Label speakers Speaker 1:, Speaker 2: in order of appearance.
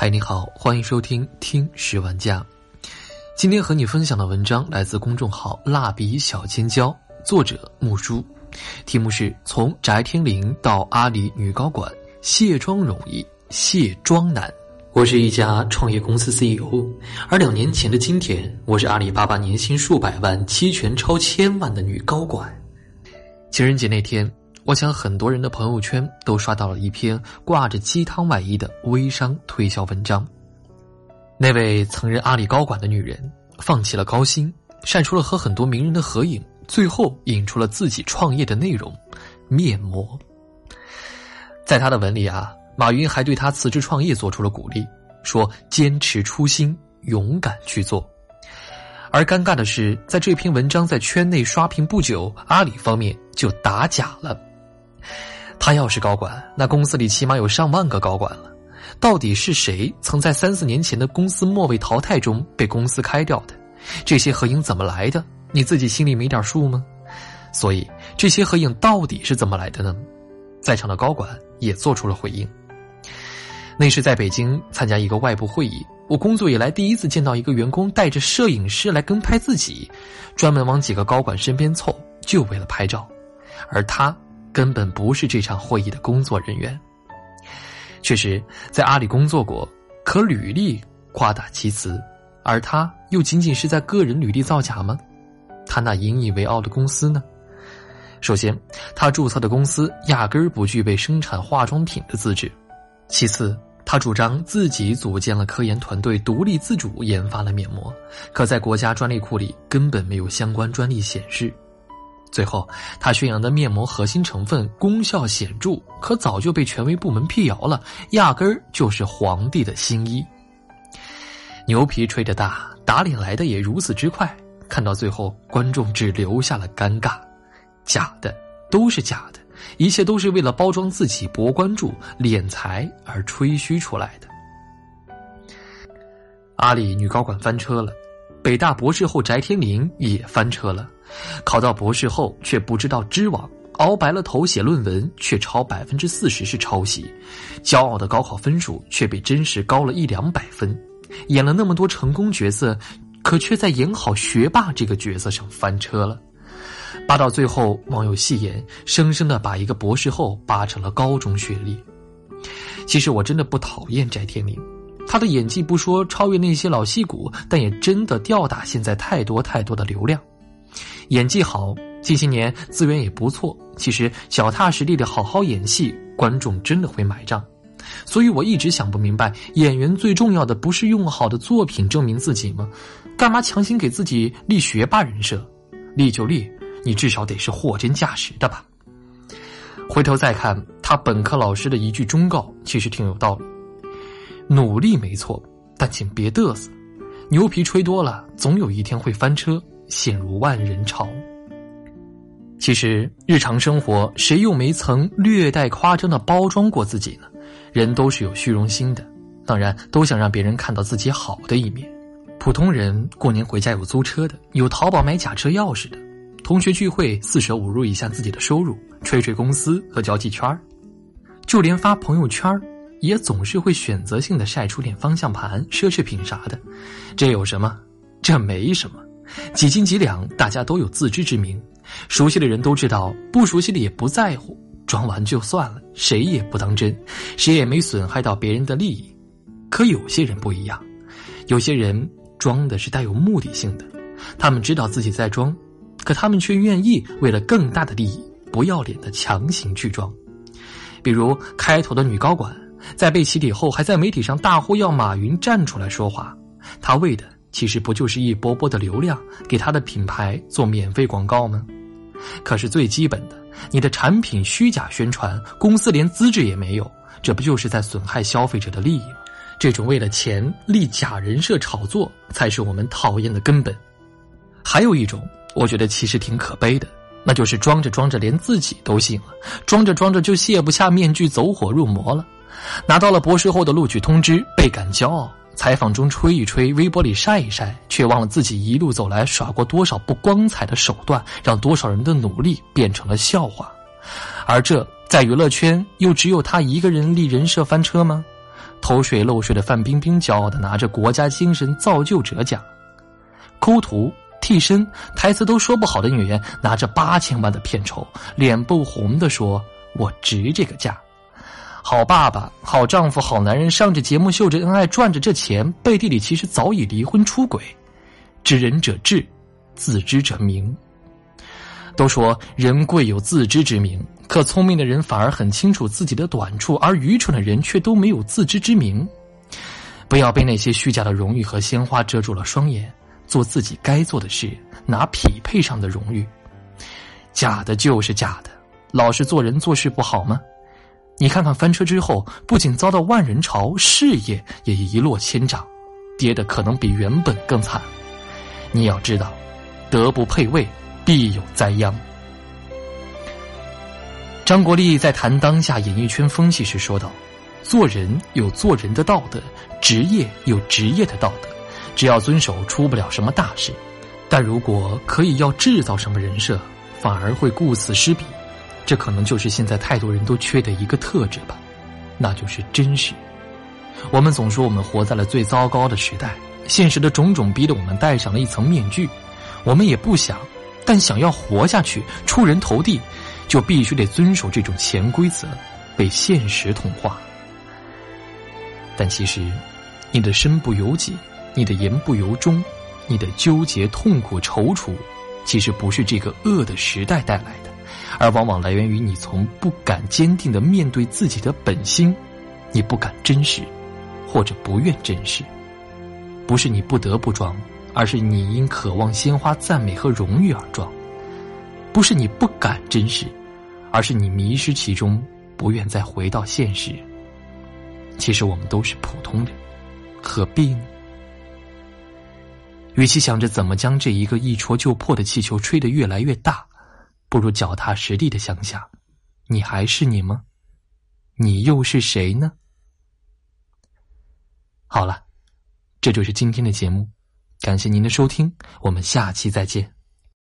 Speaker 1: 嗨，你好，欢迎收听听十万家。今天和你分享的文章来自公众号“蜡笔小尖椒”，作者木叔，题目是从翟天临到阿里女高管，卸妆容易，卸妆难。我是一家创业公司 CEO，而两年前的今天，我是阿里巴巴年薪数百万、期权超千万的女高管。情人节那天。我想，很多人的朋友圈都刷到了一篇挂着鸡汤外衣的微商推销文章。那位曾任阿里高管的女人，放弃了高薪，晒出了和很多名人的合影，最后引出了自己创业的内容——面膜。在他的文里啊，马云还对他辞职创业做出了鼓励，说：“坚持初心，勇敢去做。”而尴尬的是，在这篇文章在圈内刷屏不久，阿里方面就打假了。他要是高管，那公司里起码有上万个高管了。到底是谁曾在三四年前的公司末位淘汰中被公司开掉的？这些合影怎么来的？你自己心里没点数吗？所以这些合影到底是怎么来的呢？在场的高管也做出了回应。那是在北京参加一个外部会议，我工作以来第一次见到一个员工带着摄影师来跟拍自己，专门往几个高管身边凑，就为了拍照，而他。根本不是这场会议的工作人员。确实，在阿里工作过，可履历夸大其词，而他又仅仅是在个人履历造假吗？他那引以为傲的公司呢？首先，他注册的公司压根儿不具备生产化妆品的资质；其次，他主张自己组建了科研团队，独立自主研发了面膜，可在国家专利库里根本没有相关专利显示。最后，他宣扬的面膜核心成分功效显著，可早就被权威部门辟谣了，压根儿就是皇帝的新衣。牛皮吹得大，打脸来的也如此之快。看到最后，观众只留下了尴尬。假的都是假的，一切都是为了包装自己、博关注、敛财而吹嘘出来的。阿里女高管翻车了，北大博士后翟天临也翻车了。考到博士后却不知道知网，熬白了头写论文却超百分之四十是抄袭，骄傲的高考分数却比真实高了一两百分，演了那么多成功角色，可却在演好学霸这个角色上翻车了，扒到最后，网友戏言，生生的把一个博士后扒成了高中学历。其实我真的不讨厌翟天临，他的演技不说超越那些老戏骨，但也真的吊打现在太多太多的流量。演技好，近些年资源也不错。其实脚踏实地的好好演戏，观众真的会买账。所以我一直想不明白，演员最重要的不是用好的作品证明自己吗？干嘛强行给自己立学霸人设？立就立，你至少得是货真价实的吧。回头再看他本科老师的一句忠告，其实挺有道理：努力没错，但请别嘚瑟。牛皮吹多了，总有一天会翻车。陷入万人潮。其实日常生活，谁又没曾略带夸张的包装过自己呢？人都是有虚荣心的，当然都想让别人看到自己好的一面。普通人过年回家有租车的，有淘宝买假车钥匙的，同学聚会四舍五入一下自己的收入，吹吹公司和交际圈就连发朋友圈也总是会选择性的晒出点方向盘、奢侈品啥的。这有什么？这没什么。几斤几两，大家都有自知之明。熟悉的人都知道，不熟悉的也不在乎，装完就算了，谁也不当真，谁也没损害到别人的利益。可有些人不一样，有些人装的是带有目的性的，他们知道自己在装，可他们却愿意为了更大的利益，不要脸的强行去装。比如开头的女高管，在被起底后，还在媒体上大呼要马云站出来说话，他为的。其实不就是一波波的流量，给他的品牌做免费广告吗？可是最基本的，你的产品虚假宣传，公司连资质也没有，这不就是在损害消费者的利益吗？这种为了钱立假人设炒作，才是我们讨厌的根本。还有一种，我觉得其实挺可悲的，那就是装着装着连自己都信了，装着装着就卸不下面具，走火入魔了。拿到了博士后的录取通知，倍感骄傲。采访中吹一吹，微博里晒一晒，却忘了自己一路走来耍过多少不光彩的手段，让多少人的努力变成了笑话。而这在娱乐圈又只有他一个人立人设翻车吗？偷税漏税的范冰冰骄傲的拿着国家精神造就者奖，抠图替身台词都说不好的演员拿着八千万的片酬，脸不红的说：“我值这个价。”好爸爸、好丈夫、好男人上着节目秀着恩爱赚着这钱，背地里其实早已离婚出轨。知人者智，自知者明。都说人贵有自知之明，可聪明的人反而很清楚自己的短处，而愚蠢的人却都没有自知之明。不要被那些虚假的荣誉和鲜花遮住了双眼，做自己该做的事，拿匹配上的荣誉。假的就是假的，老实做人做事不好吗？你看看翻车之后，不仅遭到万人嘲，事业也一落千丈，跌的可能比原本更惨。你要知道，德不配位，必有灾殃。张国立在谈当下演艺圈风气时说道：“做人有做人的道德，职业有职业的道德，只要遵守，出不了什么大事。但如果可以要制造什么人设，反而会顾此失彼。”这可能就是现在太多人都缺的一个特质吧，那就是真实。我们总说我们活在了最糟糕的时代，现实的种种逼得我们戴上了一层面具。我们也不想，但想要活下去、出人头地，就必须得遵守这种潜规则，被现实同化。但其实，你的身不由己，你的言不由衷，你的纠结、痛苦、踌躇，其实不是这个恶的时代带来的。而往往来源于你从不敢坚定的面对自己的本心，你不敢真实，或者不愿真实，不是你不得不装，而是你因渴望鲜花赞美和荣誉而装；不是你不敢真实，而是你迷失其中，不愿再回到现实。其实我们都是普通人，何必呢？与其想着怎么将这一个一戳就破的气球吹得越来越大。不如脚踏实地的想想，你还是你吗？你又是谁呢？好了，这就是今天的节目，感谢您的收听，我们下期再见。